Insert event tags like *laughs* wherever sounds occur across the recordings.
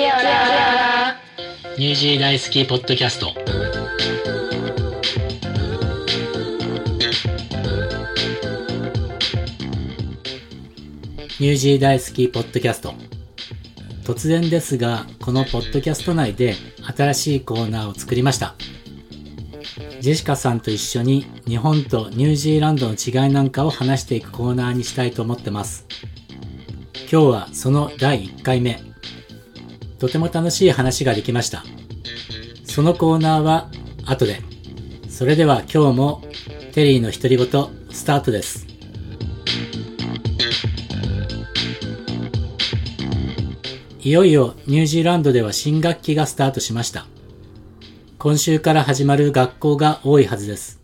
キアラニュージー大好きポッドキャスト。ニュージー大好きポッドキャスト。突然ですが、このポッドキャスト内で新しいコーナーを作りました。ジェシカさんと一緒に日本とニュージーランドの違いなんかを話していくコーナーにしたいと思ってます。今日はその第1回目。とても楽しい話ができました。そのコーナーは後で。それでは今日もテリーの独り言スタートです。いよいよニュージーランドでは新学期がスタートしました。今週から始まる学校が多いはずです。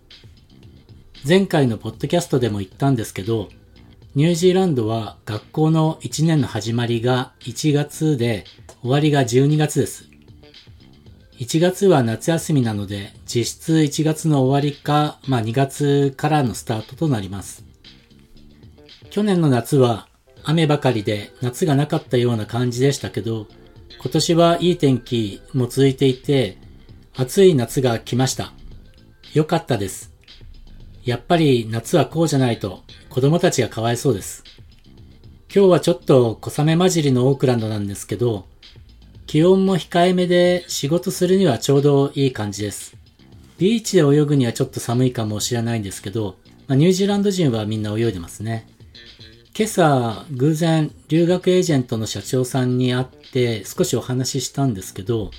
前回のポッドキャストでも言ったんですけど、ニュージーランドは学校の1年の始まりが1月で終わりが12月です。1月は夏休みなので実質1月の終わりか、まあ2月からのスタートとなります。去年の夏は雨ばかりで夏がなかったような感じでしたけど、今年はいい天気も続いていて、暑い夏が来ました。よかったです。やっぱり夏はこうじゃないと子供たちがかわいそうです。今日はちょっと小雨混じりのオークランドなんですけど、気温も控えめで仕事するにはちょうどいい感じです。ビーチで泳ぐにはちょっと寒いかもしれないんですけど、まあ、ニュージーランド人はみんな泳いでますね。今朝、偶然留学エージェントの社長さんに会って少しお話ししたんですけど、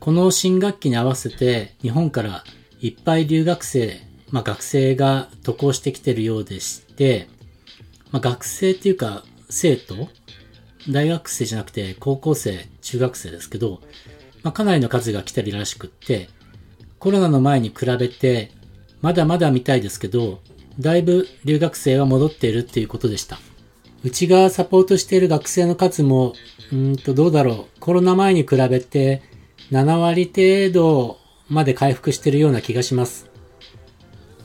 この新学期に合わせて日本からいっぱい留学生、まあ学生が渡航してきてるようでして、まあ学生っていうか生徒？大学生じゃなくて高校生、中学生ですけど、まあかなりの数が来てるらしくって、コロナの前に比べてまだまだみたいですけど、だいぶ留学生は戻っているっていうことでした。うちがサポートしている学生の数も、うんとどうだろう、コロナ前に比べて7割程度まで回復しているような気がします。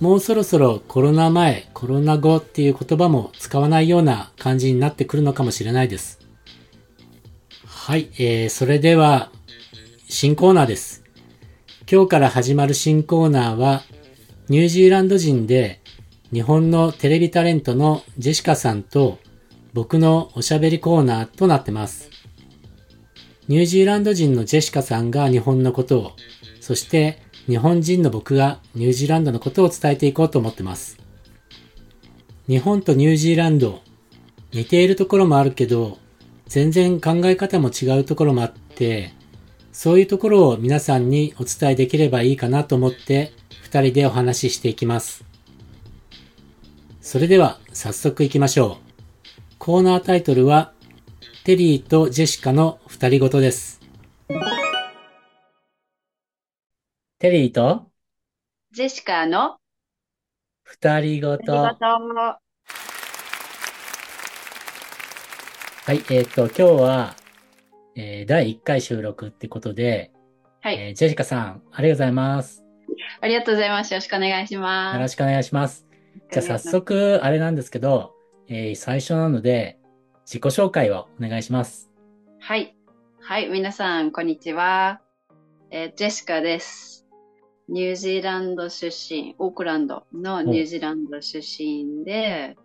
もうそろそろコロナ前、コロナ後っていう言葉も使わないような感じになってくるのかもしれないです。はい、えー、それでは、新コーナーです。今日から始まる新コーナーは、ニュージーランド人で日本のテレビタレントのジェシカさんと僕のおしゃべりコーナーとなってます。ニュージーランド人のジェシカさんが日本のことを、そして日本人の僕がニュージーランドのことを伝えていこうと思ってます。日本とニュージーランド、似ているところもあるけど、全然考え方も違うところもあって、そういうところを皆さんにお伝えできればいいかなと思って、二人でお話ししていきます。それでは早速行きましょう。コーナータイトルは、テリーとジェシカの二人ごとです。テリーと？ジェシカの？二人ごと。はい、えっ、と、今日は、えー第1回収録ってことで、はい、えージェシカさん、ありがとうございます。ありがとうございます。よろしくお願いします。よろしくお願いします。じゃあ早速、あれなんですけど、えー最初なので、自己紹介をお願いします。はい。はい、皆さん、こんにちは。えージェシカです。ニュージーランド出身、オークランドのニュージーランド出身で、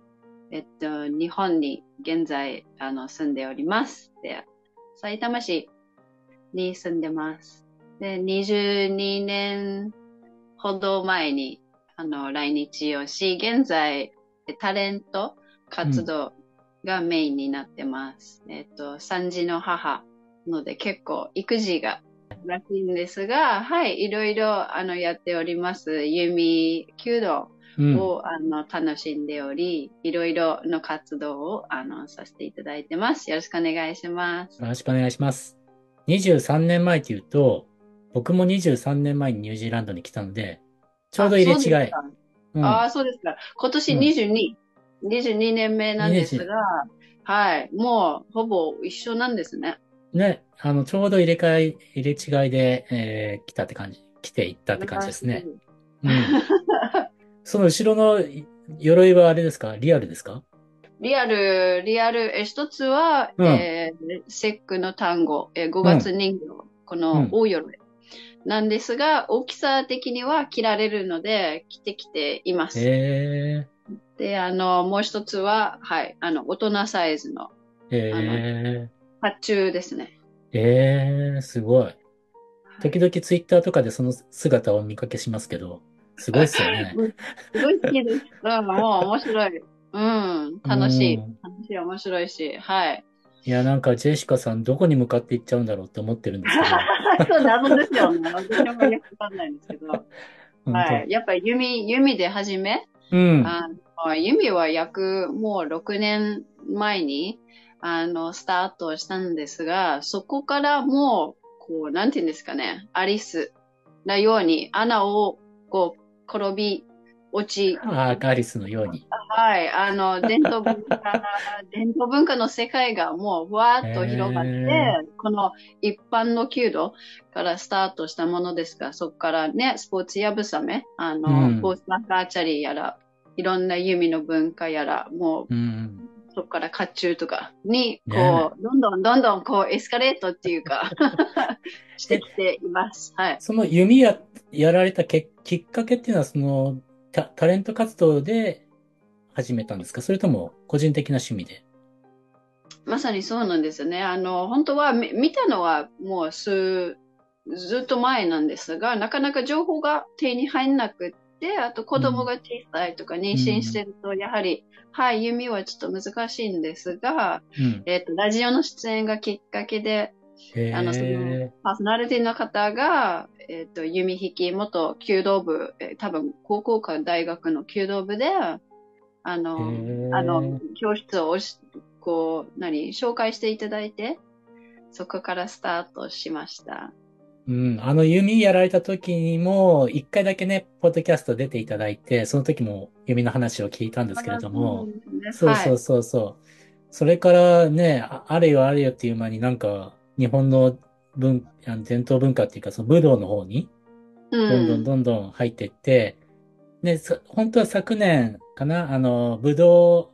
えっと、日本に現在あの住んでおります。で、埼玉市に住んでます。で、22年ほど前にあの来日をし、現在タレント活動がメインになってます。えっと、3児の母ので結構育児がらしいんですが、はい、いろいろあのやっております。弓弓道うん。を、あの楽しんでおり、いろいろの活動をあのさせていただいてます。よろしくお願いします。よろしくお願いします。23年前っていうと、僕も23年前にニュージーランドに来たので、ちょうど入れ違い。うんああ、そうですか。今年うん22、22年目なんですが、はい、もうほぼ一緒なんですね。ね、あの、ちょうど入れ替え、入れ違いで、えー来たって感じ、来ていったって感じですね。うん。*laughs* その後ろの鎧はあれですか？リアルですか？リアル、リアル、え一つは、うん。えー節句の単語、えー5月人形、この大鎧。なんですが、大きさ的には着られるので、着てきています。へで、あの、もう一つは、はい、あの、大人サイズの。え、へ発注ですね。え、へえ、すごい。時々ツイッターとかでその姿を見かけしますけど、すごいっすよね。*laughs* すごい好きです。うん、もう面白い。うん、楽しい。うん楽しい、面白いし、はい。いや、なんかジェシカさんどこに向かっていっちゃうんだろうって思ってるんですけど、*laughs* そう、謎ですよね。私もよくわかんないんですけど。本はい。やっぱり弓、弓で始め、当。うん。あの弓は約もう6年前に、あの、スタートしたんですが、そこからもう、こう、なんていうんですかね、アリスのように穴を、こう、転び落ち、あアリスのように。はい、あの、伝統文化、伝統文化の世界がもうふわーっと広がって、へこの一般の弓道からスタートしたものですが、そこからね、スポーツやぶさめ、あの、うんポーツマッカーチャリーやら、いろんな弓の文化やら、もううん。そこから甲冑とかに、こう、ねどんどんどんどんこうエスカレートっていうか、*laughs* してきています。はい。その弓や、やられたけきっかけっていうのは、そのタ、タレント活動で始めたんですか？それとも個人的な趣味で？まさにそうなんですよね。あの、本当はみ見たのはもう数、ずっと前なんですが、なかなか情報が手に入んなくって、あと子供が小さいとか妊娠してると、やはり、はい、弓はちょっと難しいんですが、うん。えっ、と、ラジオの出演がきっかけで、へあの、そのえ。パーソナリティの方が、えっ、と、弓引き、元弓道部、えー多分高校か大学の弓道部で、あの、あの、教室をし、こう、何、紹介していただいて、そこからスタートしました。うん。あの弓やられた時にも、一回だけね、ポッドキャスト出ていただいて、その時も弓の話を聞いたんですけれども、そうそうう。そうそう。それからね、ああれよあれよっていう間になんか、日本の文、あの伝統文化っていうか、その武道の方に、うんどんどんどんどん入っていって、で、さ本当は昨年かな、あの、武道、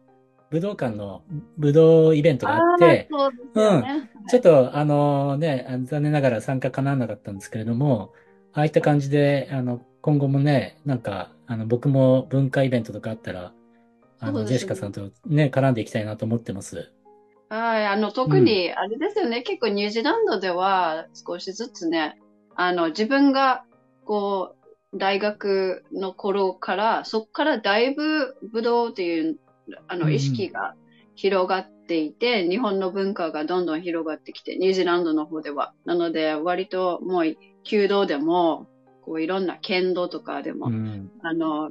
武道館の武道イベントがあって、うですよね。ちょっと、あのね、残念ながら参加かなわなかったんですけれども、ああいった感じで、あの、今後もね、なんか、あの、僕も文化イベントとかあったら、あの、ねジェシカさんとね、絡んでいきたいなと思ってます。はい、あの、特に、あれですよね、結構ニュージーランドでは少しずつね、あの、自分が、こう、大学の頃から、そこからだいぶ武道という、あの、うん意識が広がっていて、日本の文化がどんどん広がってきて、ニュージーランドの方では。なので、割ともう、弓道でも、こう、いろんな剣道とかでも、うん。あの、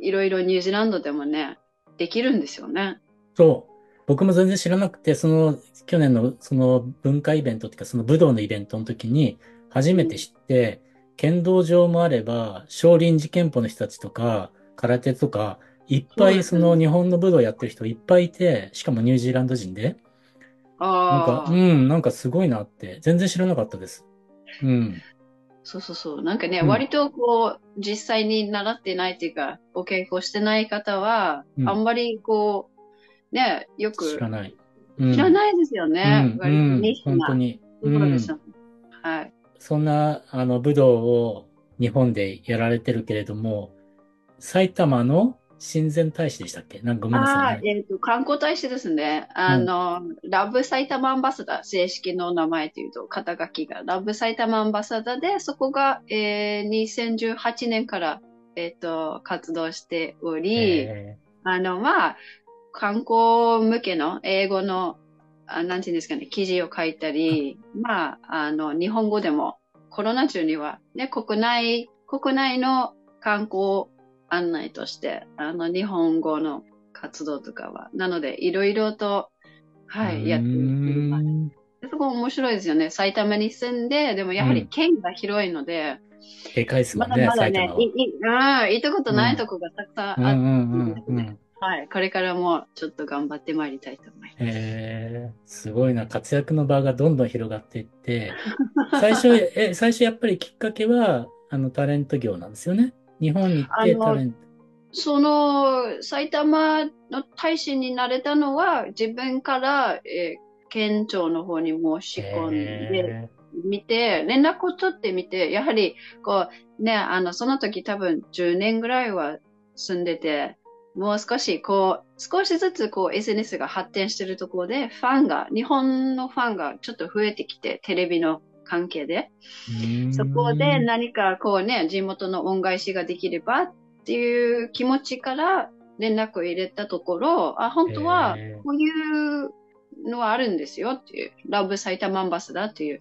いろいろニュージーランドでもね、できるんですよね。そう。僕も全然知らなくて、その、去年のその文化イベントっていうか、その武道のイベントの時に、初めて知って、剣道場もあれば、少林寺拳法の人たちとか、空手とか、いっぱいその日本の武道やってる人いっぱいいて、しかもニュージーランド人で、なんか、ああ。うん、なんかすごいなって、全然知らなかったです。うん。そうそうそう。なんかね、うん割とこう、実際に習ってないっていうか、お稽古してない方は、うんあんまりこう、ね、よく知らない。うん。知らないですよね。うん、割と本当に。ところですよね。はい。そんな、あの、武道を日本でやられてるけれども、埼玉の親善大使でしたっけ？なんかごめんなあさいね。あえっ、と、観光大使ですね。あの、ラブ埼玉アンバサダー、正式の名前というと、肩書きが、ラブ埼玉アンバサダーで、そこが、えー、2018年から、えっ、と、活動しており、えあの、まあ、観光向けの英語の、あなんていうんですかね、記事を書いたり、まあ、あの、日本語でも、コロナ中には、ね、国内、国内の観光案内として、あの、日本語の活動とかは、なので、いろいろと、ーはい、やっています。そこ面白いですよね。埼玉に住んで、でもやはり県が広いので、でかいですもまんね、だまだね。いいうん行ったことないとこがたくさんあって、うんうんうんうん。はい、これからもちょっと頑張ってまいりたいと思います。えー、すごいな。活躍の場がどんどん広がっていって、最初、*laughs* え、最初やっぱりきっかけは、あの、タレント業なんですよね。日本に行ってタレント。その埼玉の大使になれたのは自分から、えー県庁の方に申し込んでへみて、連絡を取ってみて、やはりこうね、あのその時多分10年ぐらいは住んでて、もう少しこう、少しずつこう SNS が発展してるところで、ファンが、日本のファンがちょっと増えてきて、テレビの関係で。ーそこで何かこうね、地元の恩返しができればっていう気持ちから連絡を入れたところ、あ、本当はこういうのはあるんですよっていう、ラブ埼玉アンバサダーっていう。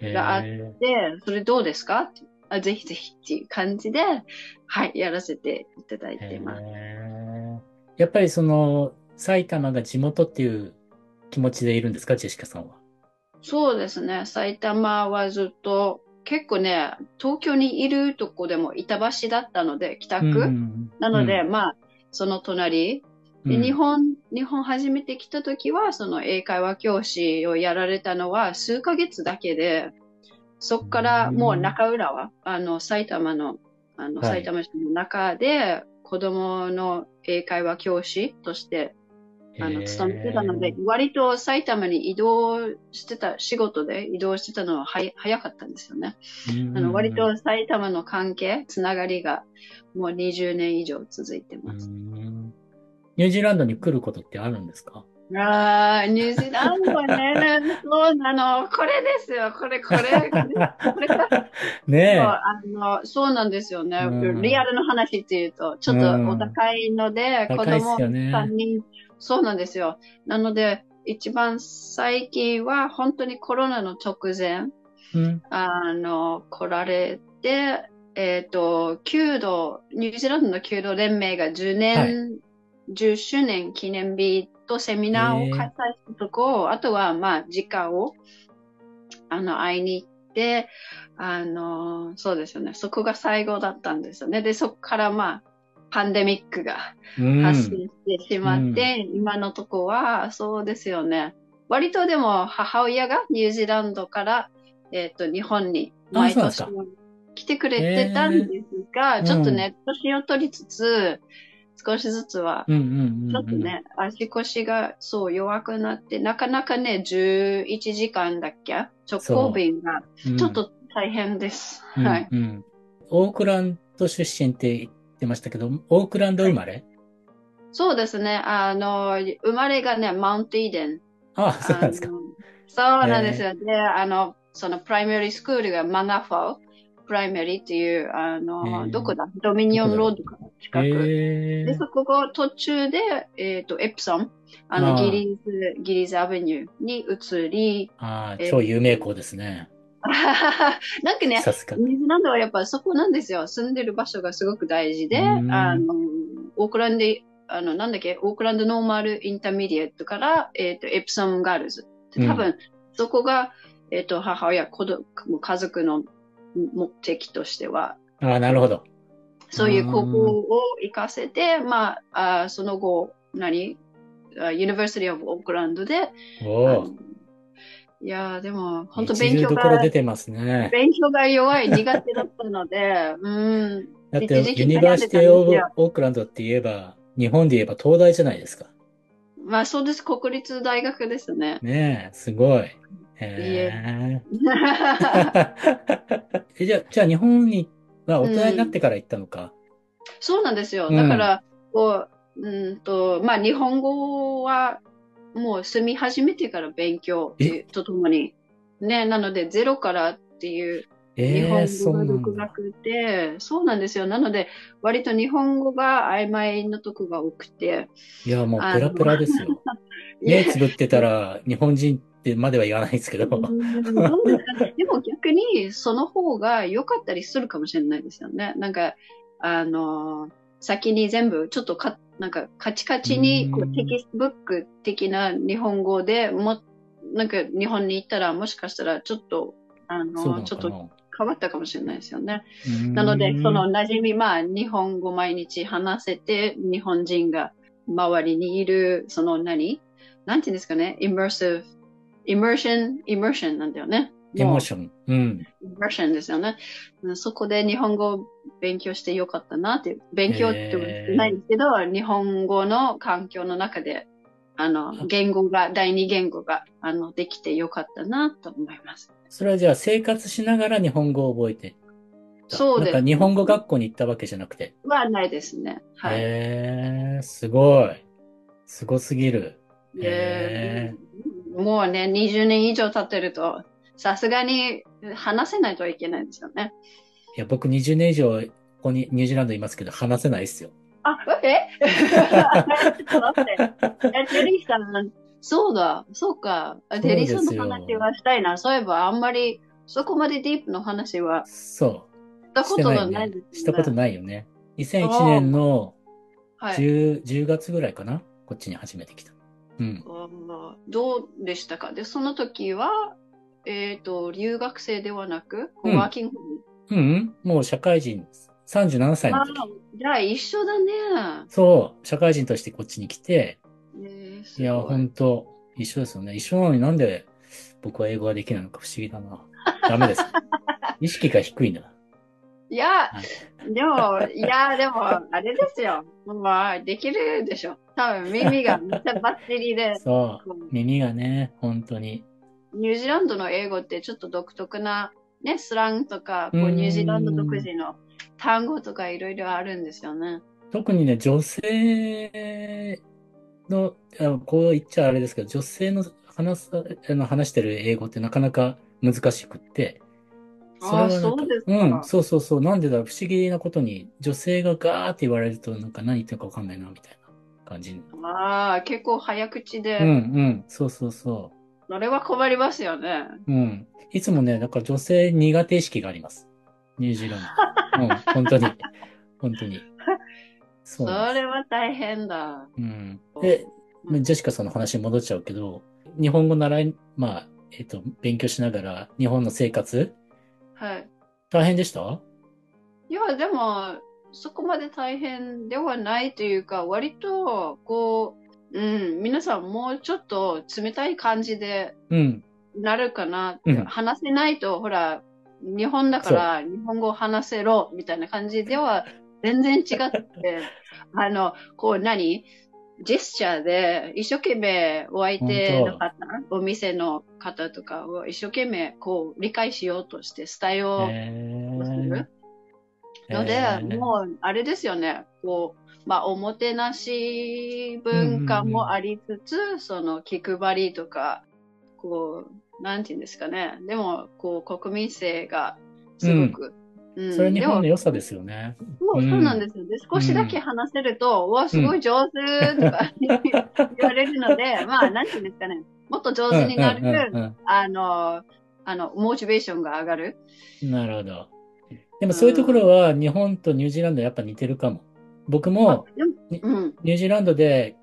があで、それどうですかってあぜひぜひっていう感じで、はい、やらせていただいてます。やっぱりその、埼玉が地元っていう気持ちでいるんですか、ジェシカさんは？そうですね、埼玉はずっと、結構ね、東京にいるとこでも板橋だったので、北区。うんなので、うん。まあ、その隣、でうん。日本、日本初めて来た時は、その英会話教師をやられたのは数ヶ月だけで、そこからもう中浦は、あの、埼玉の、あの、はい。埼玉市の中で、子供の英会話教師として、あの、勤めてたので、割と埼玉に移動してた、仕事で移動してたのは早早かったんですよね。あの、割と埼玉の関係、つながりが、もう20年以上続いてうます。ん。ニュージーランドに来ることってあるんですか？ああ、ニュージーランドね、そうなの、これですよ、これ、これ、これかねそうあのそうなんですよね、うん。リアルの話っていうと、ちょっとお高いので、うん子供高いっすよね。3人、そうなんですよ。なので、一番最近は本当にコロナの直前、え。うん。あの、来られて、えっ、と、弓道、ニュージーランドの弓道連盟が10年、10周年記念日とセミナーを開催したとこ、あとは、まあ、時間を、あの、会いに行って、あの、そうですよね。そこが最後だったんですよね。で、そこから、まあ、パンデミックがうん発生してしまって、今のとこは、そうですよね。割とでも母親がニュージーランドから、えっ、と、日本にあ毎年来てくれてたんですが、ーちょっとね、年を取りつつ、少しずつは、うんうんうんうん。ちょっとね、足腰がそう弱くなって、なかなかね、11時間だっけ直行便がうん、ちょっと大変です。うん、はい。うん。オークランド出身って言ってましたけど、オークランド生まれ、そうですね。あの、生まれがね、マウントイーデン。ああ、そうなんですかそうなんですよ。で、あの、その primary school が Maungawhau、Primary っていう、あへの、ーどこだ？ドミニオンロードから近く。で、へえ。そこが途中で、えっ、と、エプソン、あの、ギリーズ、ギリーズアベニューに移り、ああ、えー超有名校ですね。なんかね。ニュージーランドはやっぱそこなんですよ。住んでる場所がすごく大事で、うんあの、オークランド、あの、なんだっけ、 Auckland Normal Intermediate から、えっ、と、 Epsom Girls。で多分、そこが、えっ、と、母親、子供、家族の目的としては、ああ、なるほど。そういう高校を行かせて、まあ、あその後、何？あ University of Auckland で、おおあの。いやーでも、本当勉強が、出てますね。勉強が弱い、苦手だったので、*laughs* うん。だって、 University ofオークランドって言えば、日本で言えば東大じゃないですか。まあそうです、国立大学ですね。ねえ、すごい。へえ。え *laughs* じゃあ、じゃあ日本には大人になってから行ったのか？そうなんですよ。うんだから、こう、うんと、まあ日本語はもう住み始めてから勉強とともに、ね、なのでゼロからっていう日本。語が独学で、そうなんですよ。なので、割と日本語が曖昧なとこが多くて。いや、もうペラペラですよ。*laughs* 目つぶってたら日本人ってまでは言わないですけど。でも逆にその方が良かったりするかもしれないですよね。なんか、あの、先に全部ちょっとか、なんかカチカチにこううんテキストブック的な日本語でも、なんか日本に行ったらもしかしたらちょっと、あの、ちょっと。変わったかもしれないですよね。うんなので、その馴染み、まあ、日本語毎日話せて、日本人が周りにいる、その何？なんていうんですかね、immersive、immersion、immersion なんだよね。エモーション。うん。バーションですよね。そこで日本語を勉強してよかったなって。勉強って言ないんですけど、日本語の環境の中で、あの、言語が、第二言語が、あの、できてよかったなと思います。それはじゃあ生活しながら日本語を覚えてたそうですなんか日本語学校に行ったわけじゃなくて。はないですね。はい。へえ、すごい。すごすぎる。でもうね、20年以上経ってると、さすがに話せないといけないですよね。いや、僕20年以上、ここにニュージーランドいますけど、話せないですよ。あ、え？ちょっと待って。え、テリーさん、そうだ、そうか。あテリーさんの話はしたいな。そういえば、あんまり、そこまでディープの話はそう。したことないです、ね。したことないよね。2001年のはい。10, 10月ぐらいかな？こっちに初めて来た。うん。あどうでしたか？で、その時は、えっ、と、留学生ではなく、うんワーキングうん、うん、もう社会人37歳のあ時。じゃあ一緒だね。そう、社会人としてこっちに来て、ねえすいや、ごほんと、一緒ですよね。一緒なのになんで僕は英語ができないのか不思議だな。ダメです。*laughs* 意識が低いな。いや、でも、いや、でも、あれですよ。まあ、できるでしょ。多分耳がめっちゃバッテリーで、そう耳がね、本当に。ニュージーランドの英語ってちょっと独特な、ね、スラングとか、こううんニュージーランド独自の単語とかいろいろあるんですよね。特にね、女性の、あこう言っちゃあれですけど、女性の話すあの話してる英語ってなかなか難しくって、そあそうですか。うん、そうそうそう。なんでだろう、不思議なことに、女性がガーって言われると、なんか何言ってるかわかんないな、みたいな感じ。ああ、結構早口で、うん、うん、そうそうそそれは困りますよね。う。うん。いつもね、だから女性苦手意識があります。ニュージーランド。*laughs* うん、本当に。本当に。そそ。れは大変だ。うん。で、うんジェシカさんの話に戻っちゃうけど、日本語習い、まあ、えっと、勉強しながら、日本の生活、はい。大変でした？いや、でも、そこまで大変ではないというか、割と、こう、うん、皆さんもうちょっと冷たい感じでうん。なるかなうん。話せないと、ほら、日本だから日本語を話せろみたいな感じでは *laughs* 全然違って、あの、こう何？ジェスチャーで一生懸命お相手の方、お店の方とかを一生懸命こう理解しようとして伝えようえとする。ので、えー。もう、あれですよね、こう、まあ、おもてなし文化もありつつ、その、気配りとか、こう、なんていうんですかね、でも、こう、国民性がすごく、うんそれ日本の良さですよね。そううんそうなんですよ。で、少しだけ話せると、うわ、すごい上手とか言われるので、まあ、なんていうんですかね、もっと上手になる、うんうんあの、あの、モチベーションが上がる。うんなるほど。でもそういうところは日本とニュージーランドやっぱ似てるかも。僕もうん。ニュージーランドで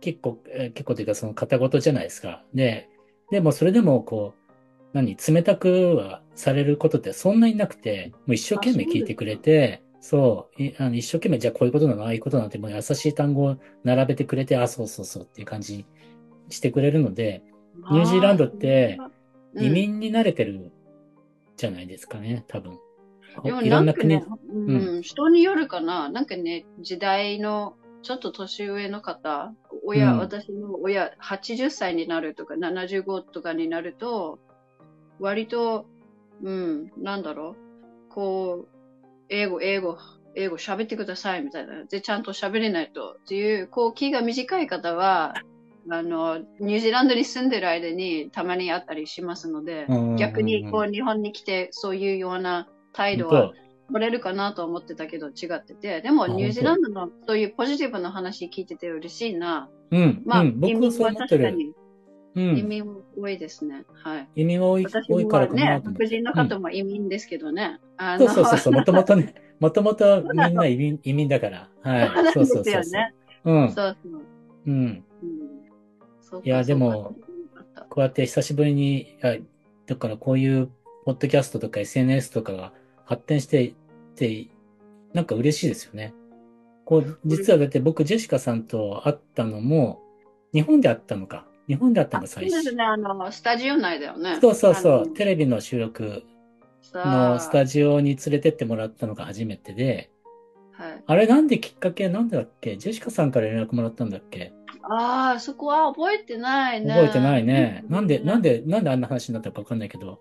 結構、えー結構というかその片言じゃないですか。で、でもそれでもこう、何、冷たくはされることってそんなになくて、もう一生懸命聞いてくれて、そういあの一生懸命じゃあこういうことなの、ああいうことなんてもう優しい単語を並べてくれて、あ、そうそうそうっていう感じにしてくれるので、ニュージーランドってうん移民に慣れてるじゃないですかね、多分。でもなんかね、うん、人によるかな。なんかね、時代のちょっと年上の方、親、うん私の親、80歳になるとか、75とかになると、割と、うん、なんだろう、こう、英語、英語、英語喋ってくださいみたいな。で、ちゃんと喋れないと。っていう、こう、気が短い方は、あの、ニュージーランドに住んでる間にたまにあったりしますので、うん逆にこう日本に来てそういうような態度は本取れるかなと思ってたけど違ってて、でもあニュージーランドのそういうポジティブな話聞いてて嬉しいな。当うん、まあ、うん、僕はそうは思ってる。うん。移民も多いですね。はい。移民が多い、多いからかなね。白人の方も移民ですけどね。あそうのそうそうそう、もともとね、*laughs* もともとみんな移民、移民だから。はい。そうそうそううよそう。ね。うん。そうそう。うん。うんそうかいやでもこうやって久しぶりに、あだからこういう、ポッドキャストとか SNS とかが発展していって、なんか嬉しいですよね。こう、実はだって僕、ジェシカさんと会ったのも、日本で会ったのか。日本だったのが最初。そうですね、あの、スタジオ内だよね。そうそうそう。テレビの収録のスタジオに連れてってもらったのが初めてで、はい。あれなんできっかけ？なんだっけ？ジェシカさんから連絡もらったんだっけ？ああ、そこは覚えてないね。覚えてないね。なんで、なんで、で、なんであんな話になったかわかんないけど、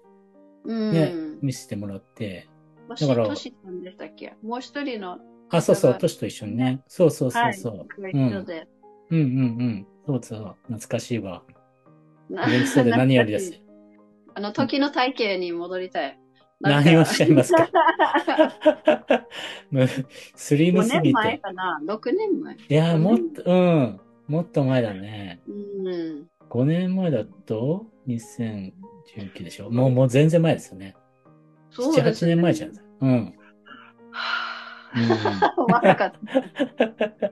うん。ね見せてもらって。もだからし、トシさんでしたっけ？もう一人の、あ、そうそう、トシと一緒にね。そうそうそはい、うそう。ご一緒で。うんうんうん。そうそう。懐かしいわ。な元気そうで何よりです。あの、時の体型に戻りたい。何をおっしゃいますか？*laughs* スリム5すぎ年前て。かな ?6 年前。いや、もっと、うん。もっと前だね。うん。5年前だと、2019でしょ？もう、もう全然前ですよね。7、8そうですね年前じゃん。うん。*laughs* うん若かった。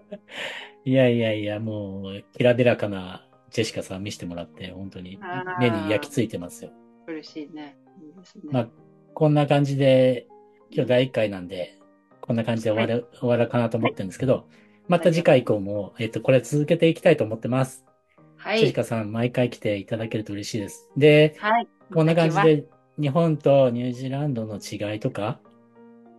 いやいやいや、もう、きらびらかなジェシカさん見せてもらって、本当に目に焼き付いてますよ。嬉しいね。いいですね。まあ、こんな感じで、今日第1回なんで、こんな感じで終わる、終わるかなと思ってるんですけど、また次回以降も、えっと、これ続けていきたいと思ってます。はい。ジェシカさん、毎回来ていただけると嬉しいです。で、はい。こんな感じで、日本とニュージーランドの違いとか、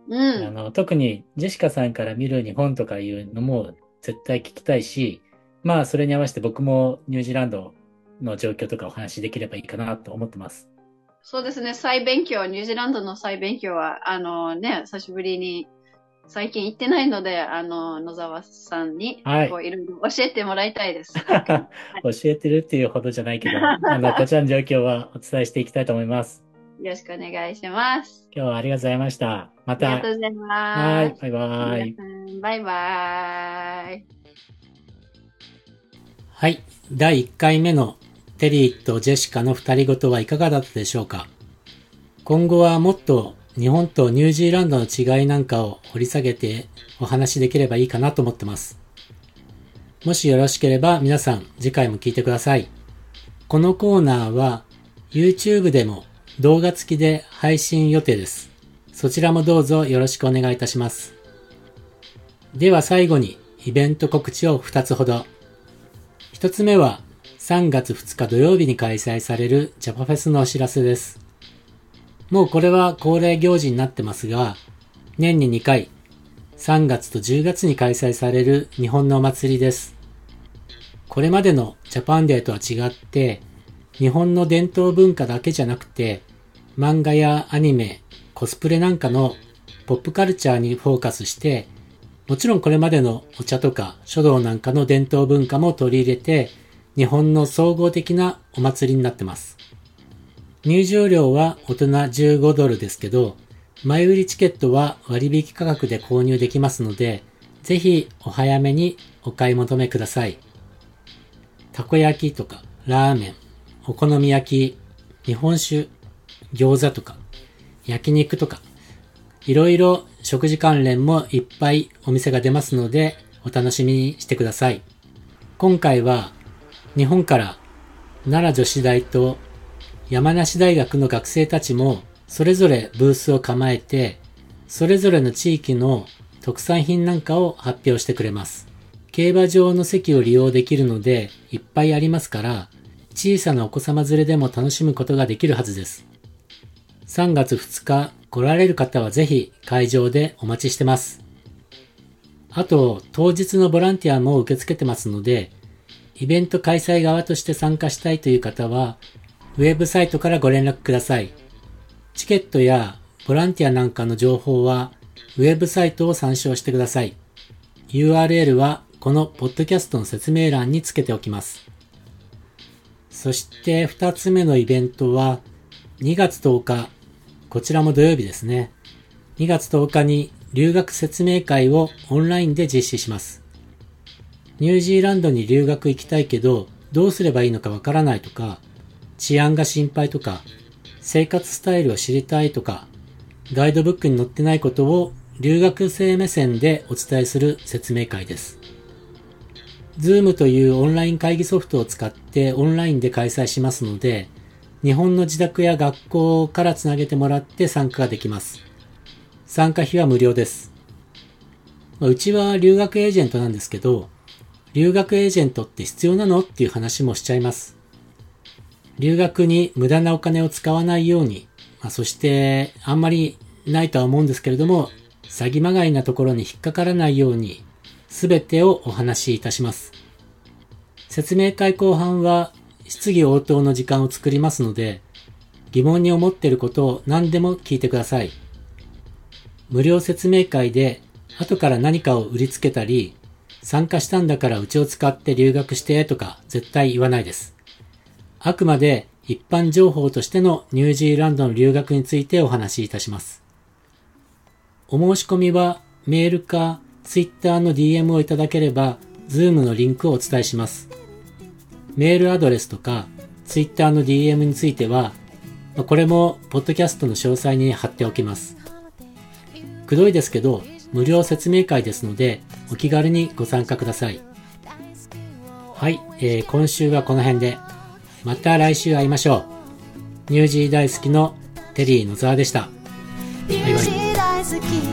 うあん。の、特にジェシカさんから見る日本とかいうのも絶対聞きたいし、まあ、それに合わせて僕もニュージーランドの状況とかお話しできればいいかなと思ってます。そうですね。再勉強、ニュージーランドの再勉強は、あのね、久しぶりに、最近行ってないので、あの、野沢さんに、はいこういろいろ教えてもらいたいです。*laughs* 教えてるっていうほどじゃないけど、あの、こちらの状況はお伝えしていきたいと思います。よろしくお願いします。今日はありがとうございました。また。ありがとうございます。、はいバイバイ。皆さんバイバイ。はい。第1回目のテリーとジェシカの二人ごとはいかがだったでしょうか今後はもっと日本とニュージーランドの違いなんかを掘り下げてお話しできればいいかなと思ってます。もしよろしければ皆さん次回も聞いてください。このコーナーは YouTube でも動画付きで配信予定です。そちらもどうぞよろしくお願いいたします。では最後にイベント告知を2つほど。一つ目は3月2日土曜日に開催されるジャパフェスのお知らせです。もうこれは恒例行事になってますが、年に2回、3月と10月に開催される日本のお祭りです。これまでのジャパンデーとは違って、日本の伝統文化だけじゃなくて、漫画やアニメ、コスプレなんかのポップカルチャーにフォーカスして、もちろんこれまでのお茶とか書道なんかの伝統文化も取り入れて、日本の総合的なお祭りになってます。入場料は大人15ドルですけど、前売りチケットは割引価格で購入できますので、ぜひお早めにお買い求めください。たこ焼きとか、ラーメン、お好み焼き、日本酒、餃子とか、焼肉とか、いろいろ食事関連もいっぱいお店が出ますので、お楽しみにしてください。今回は、日本から奈良女子大と山梨大学の学生たちもそれぞれブースを構えて、それぞれの地域の特産品なんかを発表してくれます。競馬場の席を利用できるのでいっぱいありますから、小さなお子様連れでも楽しむことができるはずです。3月2日来られる方はぜひ会場でお待ちしてます。あと、当日のボランティアも受け付けてますので、イベント開催側として参加したいという方は、ウェブサイトからご連絡ください。チケットやボランティアなんかの情報は、ウェブサイトを参照してください。URL はこのポッドキャストの説明欄につけておきます。そして二つ目のイベントは、2月10日、こちらも土曜日ですね。2月10日に留学説明会をオンラインで実施します。ニュージーランドに留学行きたいけど、どうすればいいのかわからないとか、治安が心配とか、生活スタイルを知りたいとか、ガイドブックに載ってないことを留学生目線でお伝えする説明会です。Zoom というオンライン会議ソフトを使ってオンラインで開催しますので、日本の自宅や学校からつなげてもらって参加ができます。参加費は無料です。うちは留学エージェントなんですけど、留学エージェントって必要なのっていう話もしちゃいます。留学に無駄なお金を使わないように、まあ、そしてあんまりないとは思うんですけれども、詐欺まがいなところに引っかからないように、すべてをお話しいたします。説明会後半は質疑応答の時間を作りますので、疑問に思っていることを何でも聞いてください。無料説明会で後から何かを売りつけたり、参加したんだからうちを使って留学してとか絶対言わないです。あくまで一般情報としてのニュージーランドの留学についてお話しいたします。お申し込みはメールか Twitter の DM をいただければ Zoom のリンクをお伝えします。メールアドレスとか Twitter の DM については、これもポッドキャストの詳細に貼っておきます。くどいですけど、無料説明会ですので、お気軽にご参加ください。はい、えー、今週はこの辺で。また来週会いましょう。ニュージー大好きのテリー野沢でした。バイバイ。